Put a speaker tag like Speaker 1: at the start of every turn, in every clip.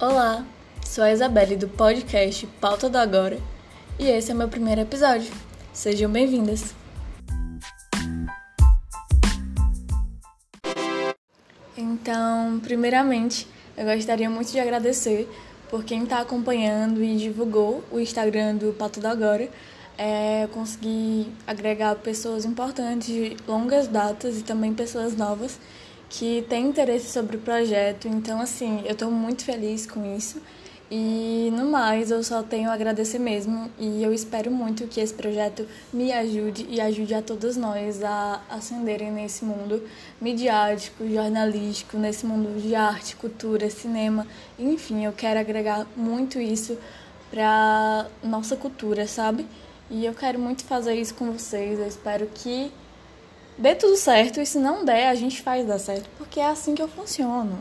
Speaker 1: Olá, sou a Isabelle do podcast Pauta do Agora e esse é meu primeiro episódio. Sejam bem-vindas! Então, primeiramente, eu gostaria muito de agradecer por quem está acompanhando e divulgou o Instagram do Pato do Agora. É, eu consegui agregar pessoas importantes de longas datas e também pessoas novas que têm interesse sobre o projeto. Então, assim, eu estou muito feliz com isso. E no mais, eu só tenho a agradecer mesmo e eu espero muito que esse projeto me ajude e ajude a todos nós a ascenderem nesse mundo midiático, jornalístico, nesse mundo de arte, cultura, cinema, enfim, eu quero agregar muito isso para nossa cultura, sabe? E eu quero muito fazer isso com vocês. Eu espero que dê tudo certo e se não der, a gente faz dar certo, porque é assim que eu funciono.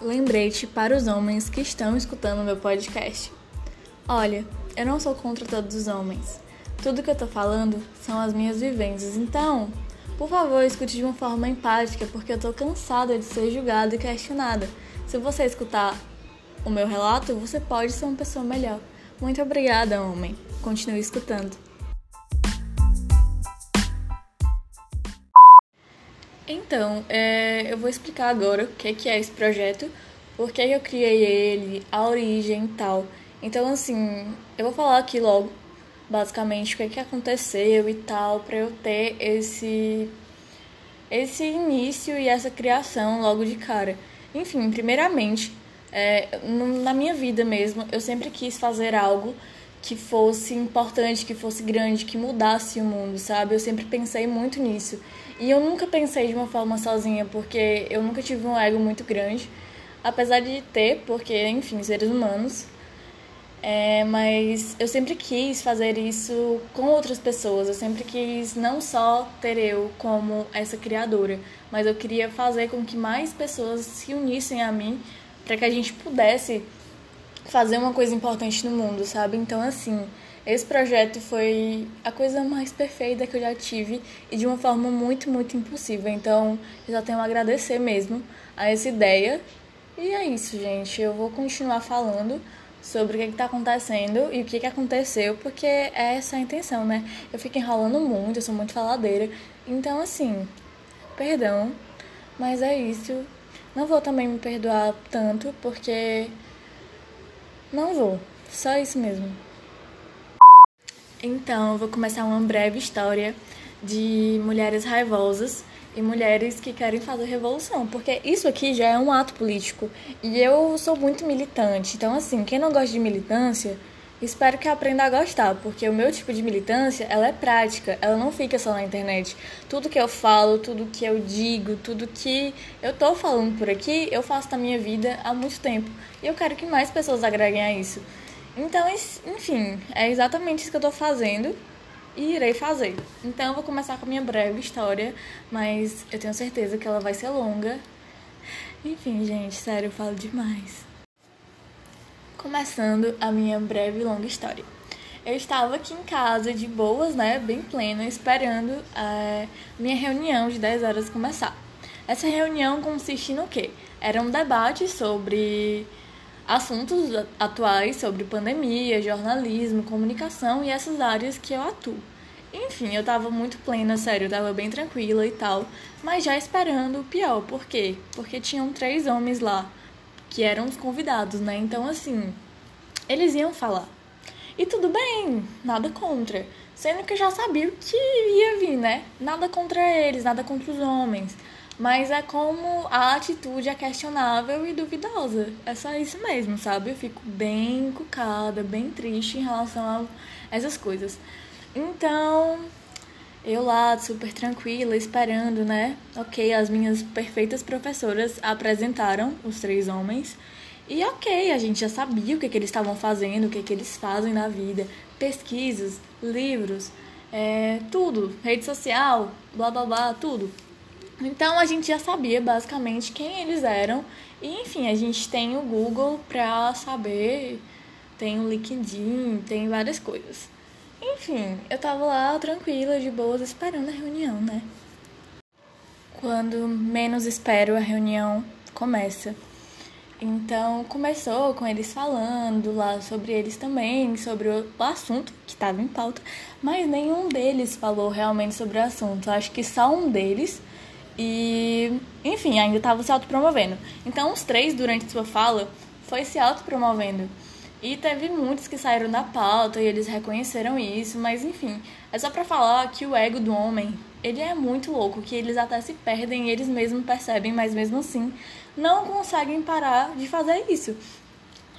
Speaker 1: Lembrete para os homens que estão escutando meu podcast. Olha, eu não sou contra todos os homens. Tudo que eu tô falando são as minhas vivências. Então, por favor, escute de uma forma empática, porque eu tô cansada de ser julgada e questionada. Se você escutar o meu relato, você pode ser uma pessoa melhor. Muito obrigada, homem. Continue escutando. Então, é, eu vou explicar agora o que, que é esse projeto, por que eu criei ele, a origem e tal. Então, assim, eu vou falar aqui logo, basicamente, o que, que aconteceu e tal, para eu ter esse, esse início e essa criação logo de cara. Enfim, primeiramente, é, na minha vida mesmo, eu sempre quis fazer algo que fosse importante, que fosse grande, que mudasse o mundo, sabe? Eu sempre pensei muito nisso. E eu nunca pensei de uma forma sozinha, porque eu nunca tive um ego muito grande, apesar de ter, porque, enfim, seres humanos. É, mas eu sempre quis fazer isso com outras pessoas. Eu sempre quis não só ter eu como essa criadora, mas eu queria fazer com que mais pessoas se unissem a mim para que a gente pudesse fazer uma coisa importante no mundo, sabe? Então, assim, esse projeto foi a coisa mais perfeita que eu já tive e de uma forma muito, muito impossível. Então, eu já tenho a agradecer mesmo a essa ideia. E é isso, gente. Eu vou continuar falando sobre o que está acontecendo e o que, que aconteceu, porque é essa a intenção, né? Eu fico enrolando muito, eu sou muito faladeira. Então, assim, perdão, mas é isso. Não vou também me perdoar tanto, porque não vou. Só isso mesmo. Então, eu vou começar uma breve história de mulheres raivosas e mulheres que querem fazer revolução, porque isso aqui já é um ato político e eu sou muito militante. Então, assim, quem não gosta de militância, Espero que aprenda a gostar, porque o meu tipo de militância, ela é prática, ela não fica só na internet. Tudo que eu falo, tudo que eu digo, tudo que eu tô falando por aqui, eu faço na minha vida há muito tempo. E eu quero que mais pessoas agreguem a isso. Então, enfim, é exatamente isso que eu tô fazendo e irei fazer. Então, eu vou começar com a minha breve história, mas eu tenho certeza que ela vai ser longa. Enfim, gente, sério, eu falo demais. Começando a minha breve e longa história. Eu estava aqui em casa, de boas, né, bem plena, esperando a minha reunião de 10 horas começar. Essa reunião consiste no quê? Era um debate sobre assuntos atuais, sobre pandemia, jornalismo, comunicação e essas áreas que eu atuo. Enfim, eu tava muito plena, sério, eu tava bem tranquila e tal, mas já esperando o pior. Por quê? Porque tinham três homens lá que eram os convidados, né? Então, assim, eles iam falar. E tudo bem, nada contra. Sendo que eu já sabia o que ia vir, né? Nada contra eles, nada contra os homens. Mas é como a atitude é questionável e duvidosa. É só isso mesmo, sabe? Eu fico bem encucada, bem triste em relação a essas coisas. Então, eu lá, super tranquila, esperando, né? Ok, as minhas perfeitas professoras apresentaram os três homens. E ok, a gente já sabia o que, que eles estavam fazendo, o que, que eles fazem na vida. Pesquisas, livros, é, tudo. Rede social, blá blá blá, tudo. Então a gente já sabia basicamente quem eles eram. E enfim, a gente tem o Google pra saber, tem o LinkedIn, tem várias coisas. Enfim, eu tava lá tranquila, de boas, esperando a reunião, né? quando menos espero a reunião começa. Então começou com eles falando lá sobre eles também, sobre o assunto que estava em pauta, mas nenhum deles falou realmente sobre o assunto. Acho que só um deles. E, enfim, ainda estava se autopromovendo. Então, os três, durante sua fala, foi se autopromovendo. E teve muitos que saíram da pauta e eles reconheceram isso, mas enfim, é só para falar que o ego do homem, ele é muito louco, que eles até se perdem, eles mesmos percebem, mas mesmo assim não conseguem parar de fazer isso.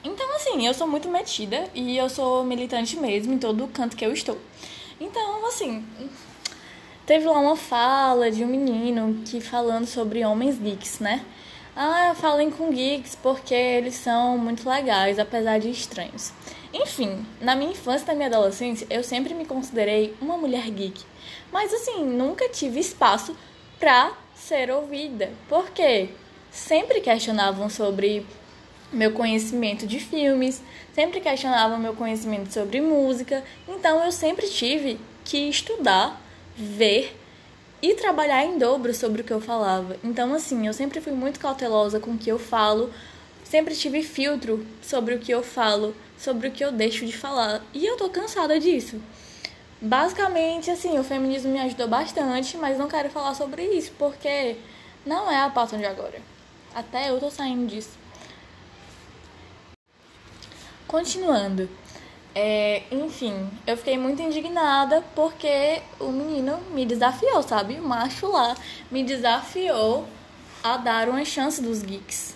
Speaker 1: Então, assim, eu sou muito metida e eu sou militante mesmo em todo o canto que eu estou. Então, assim, teve lá uma fala de um menino que falando sobre homens geeks, né? Ah, falem com geeks porque eles são muito legais, apesar de estranhos. Enfim, na minha infância e na minha adolescência, eu sempre me considerei uma mulher geek. Mas assim, nunca tive espaço pra ser ouvida. Por quê? Sempre questionavam sobre meu conhecimento de filmes, sempre questionavam meu conhecimento sobre música. Então eu sempre tive que estudar, ver e trabalhar em dobro sobre o que eu falava. Então, assim, eu sempre fui muito cautelosa com o que eu falo, sempre tive filtro sobre o que eu falo, sobre o que eu deixo de falar. E eu tô cansada disso. Basicamente, assim, o feminismo me ajudou bastante, mas não quero falar sobre isso, porque não é a pauta de agora. Até eu tô saindo disso. Continuando. É, enfim, eu fiquei muito indignada porque o menino me desafiou, sabe? O macho lá me desafiou a dar uma chance dos geeks.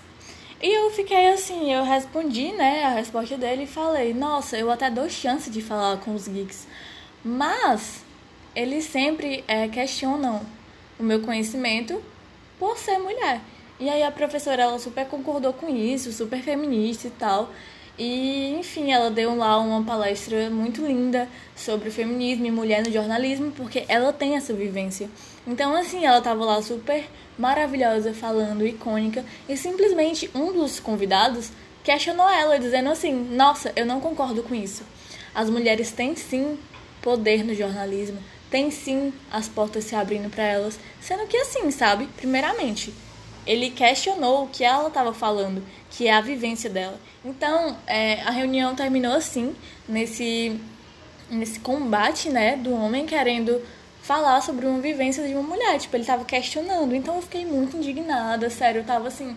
Speaker 1: E eu fiquei assim, eu respondi, né, a resposta dele e falei: Nossa, eu até dou chance de falar com os geeks. Mas eles sempre é, questionam o meu conhecimento por ser mulher. E aí a professora, ela super concordou com isso, super feminista e tal. E, enfim, ela deu lá uma palestra muito linda sobre feminismo e mulher no jornalismo, porque ela tem essa vivência. Então, assim, ela tava lá super maravilhosa, falando, icônica, e simplesmente um dos convidados questionou ela, dizendo assim: Nossa, eu não concordo com isso. As mulheres têm sim poder no jornalismo, tem sim as portas se abrindo para elas, sendo que assim, sabe? Primeiramente, ele questionou o que ela estava falando, que é a vivência dela. Então, é, a reunião terminou assim, nesse, nesse combate, né, do homem querendo falar sobre uma vivência de uma mulher. Tipo, ele estava questionando. Então, eu fiquei muito indignada, sério. Eu tava assim,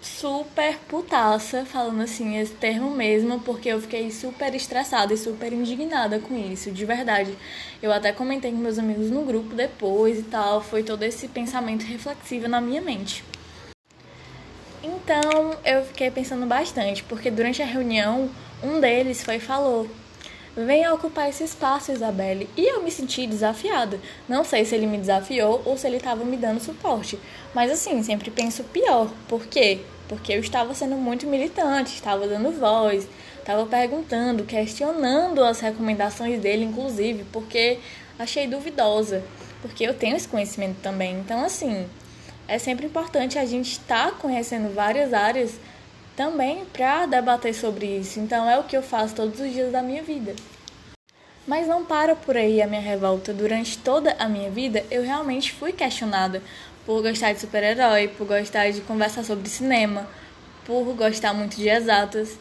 Speaker 1: super putaça, falando assim, esse termo mesmo, porque eu fiquei super estressada e super indignada com isso, de verdade. Eu até comentei com meus amigos no grupo depois e tal, foi todo esse pensamento reflexivo na minha mente. Então, eu fiquei pensando bastante, porque durante a reunião, um deles foi e falou: Venha ocupar esse espaço, Isabelle. E eu me senti desafiada. Não sei se ele me desafiou ou se ele estava me dando suporte. Mas assim, sempre penso pior. Por quê? Porque eu estava sendo muito militante, estava dando voz, estava perguntando, questionando as recomendações dele, inclusive, porque achei duvidosa. Porque eu tenho esse conhecimento também. Então, assim, é sempre importante a gente estar tá conhecendo várias áreas também para debater sobre isso. Então é o que eu faço todos os dias da minha vida. Mas não para por aí a minha revolta. Durante toda a minha vida, eu realmente fui questionada por gostar de super-herói, por gostar de conversar sobre cinema, por gostar muito de exatas,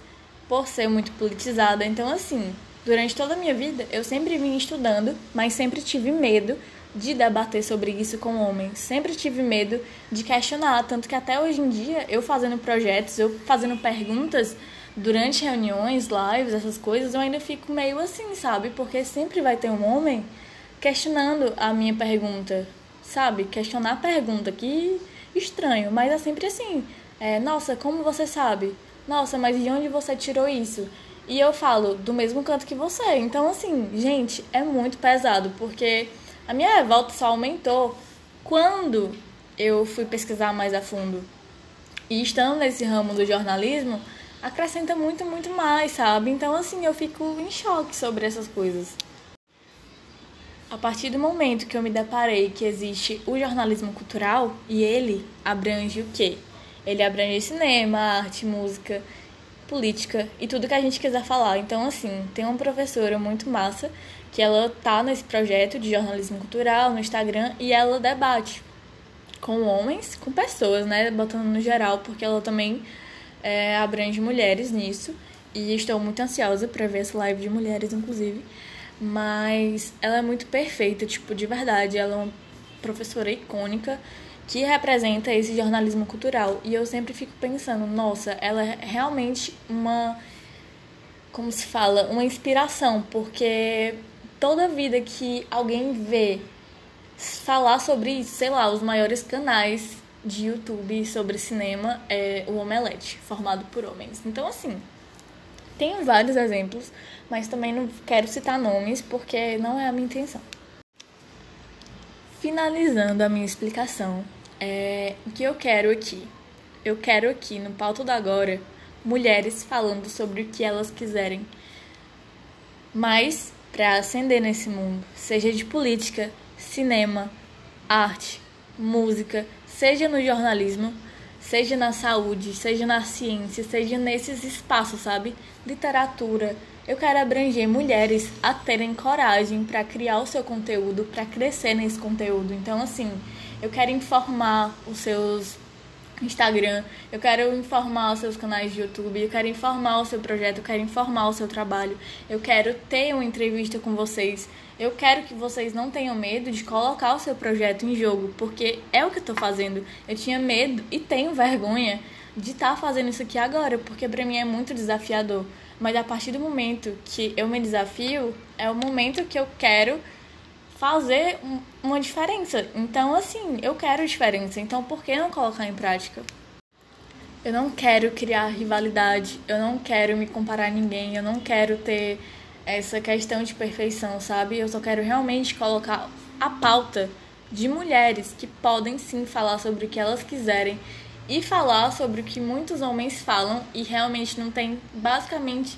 Speaker 1: por ser muito politizada. Então, assim, durante toda a minha vida, eu sempre vim estudando, mas sempre tive medo de debater sobre isso com homens. Sempre tive medo de questionar, tanto que até hoje em dia, eu fazendo projetos, eu fazendo perguntas durante reuniões, lives, essas coisas, eu ainda fico meio assim, sabe? Porque sempre vai ter um homem questionando a minha pergunta, sabe? Questionar a pergunta, que estranho, mas é sempre assim. É, nossa, como você sabe? Nossa, mas de onde você tirou isso? E eu falo do mesmo canto que você. Então, assim, gente, é muito pesado, porque a minha revolta só aumentou quando eu fui pesquisar mais a fundo. E estando nesse ramo do jornalismo, acrescenta muito, muito mais, sabe? Então, assim, eu fico em choque sobre essas coisas. A partir do momento que eu me deparei que existe o jornalismo cultural, e ele abrange o quê? Ele abrange cinema, arte, música, política e tudo que a gente quiser falar. Então, assim, tem uma professora muito massa que ela tá nesse projeto de jornalismo cultural no Instagram e ela debate com homens, com pessoas, né? Botando no geral, porque ela também é, abrange mulheres nisso. E estou muito ansiosa para ver essa live de mulheres, inclusive. Mas ela é muito perfeita, tipo, de verdade. Ela é uma professora icônica que representa esse jornalismo cultural. E eu sempre fico pensando, nossa, ela é realmente uma. Como se fala? Uma inspiração, porque toda vida que alguém vê falar sobre, sei lá, os maiores canais de YouTube sobre cinema é o Omelete, formado por homens. Então, assim, tem vários exemplos, mas também não quero citar nomes porque não é a minha intenção. Finalizando a minha explicação, é, o que eu quero aqui? Eu quero aqui no Pauto da Agora mulheres falando sobre o que elas quiserem. Mas para ascender nesse mundo, seja de política, cinema, arte, música, seja no jornalismo, seja na saúde, seja na ciência, seja nesses espaços, sabe? Literatura. Eu quero abranger mulheres a terem coragem para criar o seu conteúdo, para crescer nesse conteúdo. Então, assim, eu quero informar os seus Instagram, eu quero informar os seus canais de YouTube, eu quero informar o seu projeto, eu quero informar o seu trabalho, eu quero ter uma entrevista com vocês, eu quero que vocês não tenham medo de colocar o seu projeto em jogo, porque é o que eu tô fazendo. Eu tinha medo e tenho vergonha de estar tá fazendo isso aqui agora, porque para mim é muito desafiador. Mas a partir do momento que eu me desafio, é o momento que eu quero fazer uma diferença. Então, assim, eu quero diferença. Então, por que não colocar em prática? Eu não quero criar rivalidade, eu não quero me comparar a ninguém, eu não quero ter essa questão de perfeição, sabe? Eu só quero realmente colocar a pauta de mulheres que podem sim falar sobre o que elas quiserem e falar sobre o que muitos homens falam e realmente não tem basicamente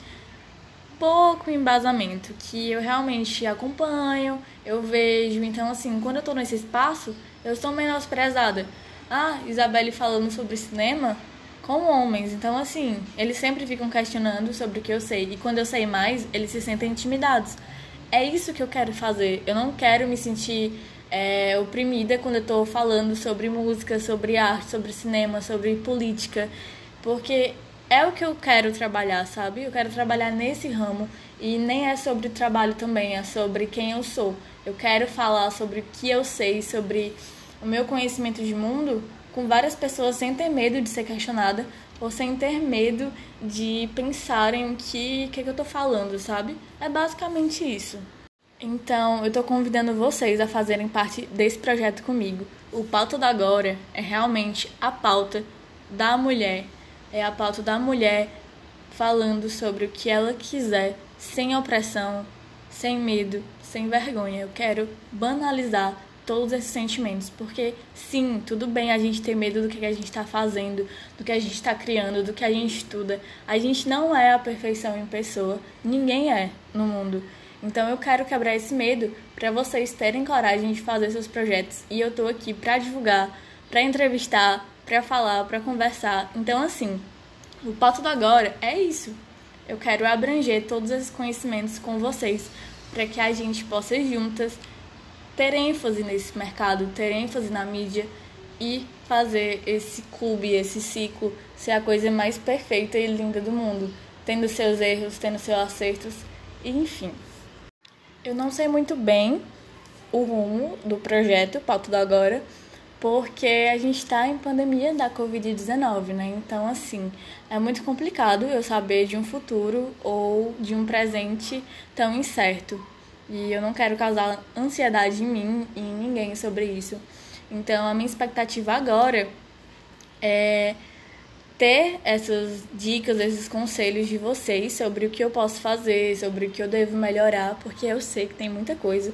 Speaker 1: pouco embasamento, que eu realmente acompanho, eu vejo. Então, assim, quando eu tô nesse espaço, eu sou menosprezada. Ah, Isabelle falando sobre cinema com homens. Então, assim, eles sempre ficam questionando sobre o que eu sei. E quando eu sei mais, eles se sentem intimidados. É isso que eu quero fazer. Eu não quero me sentir é, oprimida quando eu tô falando sobre música, sobre arte, sobre cinema, sobre política. Porque é o que eu quero trabalhar, sabe? Eu quero trabalhar nesse ramo e nem é sobre trabalho também, é sobre quem eu sou. Eu quero falar sobre o que eu sei, sobre o meu conhecimento de mundo com várias pessoas sem ter medo de ser questionada ou sem ter medo de pensarem o que, que, que eu tô falando, sabe? É basicamente isso. Então, eu tô convidando vocês a fazerem parte desse projeto comigo. O Pauta da Agora é realmente a pauta da mulher é a pauta da mulher falando sobre o que ela quiser, sem opressão, sem medo, sem vergonha. Eu quero banalizar todos esses sentimentos, porque sim, tudo bem a gente ter medo do que a gente está fazendo, do que a gente está criando, do que a gente estuda. A gente não é a perfeição em pessoa, ninguém é no mundo. Então eu quero quebrar esse medo para vocês terem coragem de fazer seus projetos e eu tô aqui para divulgar, para entrevistar, para falar, para conversar. Então, assim, o Pauta do Agora é isso. Eu quero abranger todos esses conhecimentos com vocês para que a gente possa juntas ter ênfase nesse mercado, ter ênfase na mídia e fazer esse clube, esse ciclo ser a coisa mais perfeita e linda do mundo, tendo seus erros, tendo seus acertos, e enfim. Eu não sei muito bem o rumo do projeto Pauta do Agora, porque a gente está em pandemia da Covid-19, né? Então, assim, é muito complicado eu saber de um futuro ou de um presente tão incerto. E eu não quero causar ansiedade em mim e em ninguém sobre isso. Então, a minha expectativa agora é ter essas dicas, esses conselhos de vocês sobre o que eu posso fazer, sobre o que eu devo melhorar, porque eu sei que tem muita coisa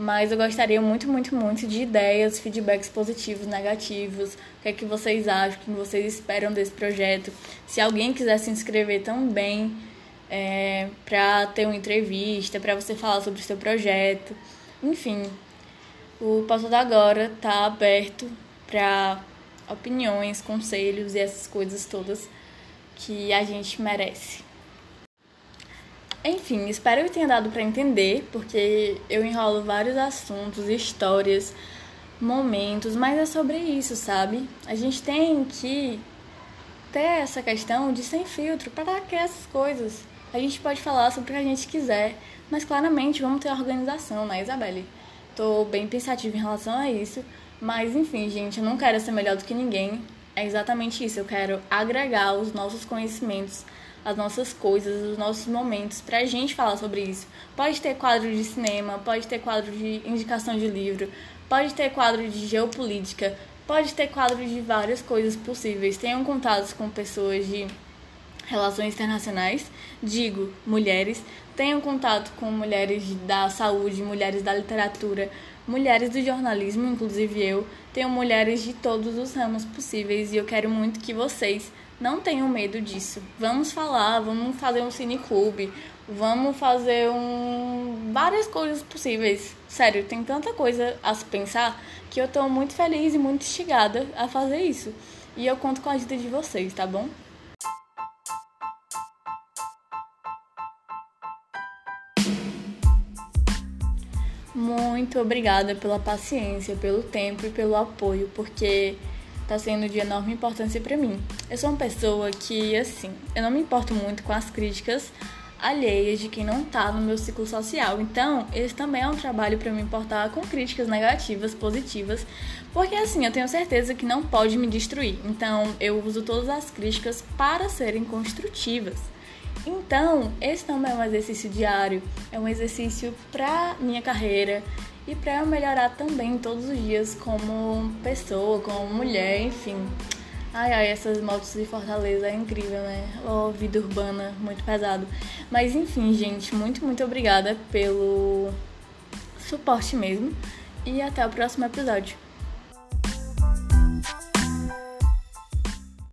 Speaker 1: mas eu gostaria muito, muito, muito de ideias, feedbacks positivos, negativos, o que é que vocês acham, o que vocês esperam desse projeto. Se alguém quiser se inscrever também é, para ter uma entrevista, para você falar sobre o seu projeto, enfim, o Passo da Agora está aberto para opiniões, conselhos e essas coisas todas que a gente merece. Enfim, espero que tenha dado para entender, porque eu enrolo vários assuntos, histórias, momentos, mas é sobre isso, sabe? A gente tem que ter essa questão de sem filtro para que essas coisas. A gente pode falar sobre o que a gente quiser, mas claramente vamos ter organização, né, Isabelle? Tô bem pensativa em relação a isso, mas enfim, gente, eu não quero ser melhor do que ninguém. É exatamente isso, eu quero agregar os nossos conhecimentos, as nossas coisas, os nossos momentos pra gente falar sobre isso. Pode ter quadro de cinema, pode ter quadro de indicação de livro, pode ter quadro de geopolítica, pode ter quadro de várias coisas possíveis. Tenham contatos com pessoas de relações internacionais, digo mulheres, tenham contato com mulheres da saúde, mulheres da literatura, mulheres do jornalismo, inclusive eu, tenho mulheres de todos os ramos possíveis e eu quero muito que vocês não tenham medo disso. Vamos falar, vamos fazer um cineclube, vamos fazer um várias coisas possíveis. Sério, tem tanta coisa a se pensar que eu tô muito feliz e muito instigada a fazer isso. E eu conto com a ajuda de vocês, tá bom? Muito obrigada pela paciência, pelo tempo e pelo apoio, porque tá sendo de enorme importância para mim. Eu sou uma pessoa que, assim, eu não me importo muito com as críticas alheias de quem não tá no meu ciclo social. Então, esse também é um trabalho para me importar com críticas negativas, positivas, porque assim, eu tenho certeza que não pode me destruir. Então, eu uso todas as críticas para serem construtivas. Então, esse também é um exercício diário, é um exercício para minha carreira e para eu melhorar também todos os dias como pessoa, como mulher, enfim. Ai, ai, essas motos de Fortaleza é incrível, né? Oh, vida urbana, muito pesado. Mas enfim, gente, muito, muito obrigada pelo suporte mesmo. E até o próximo episódio.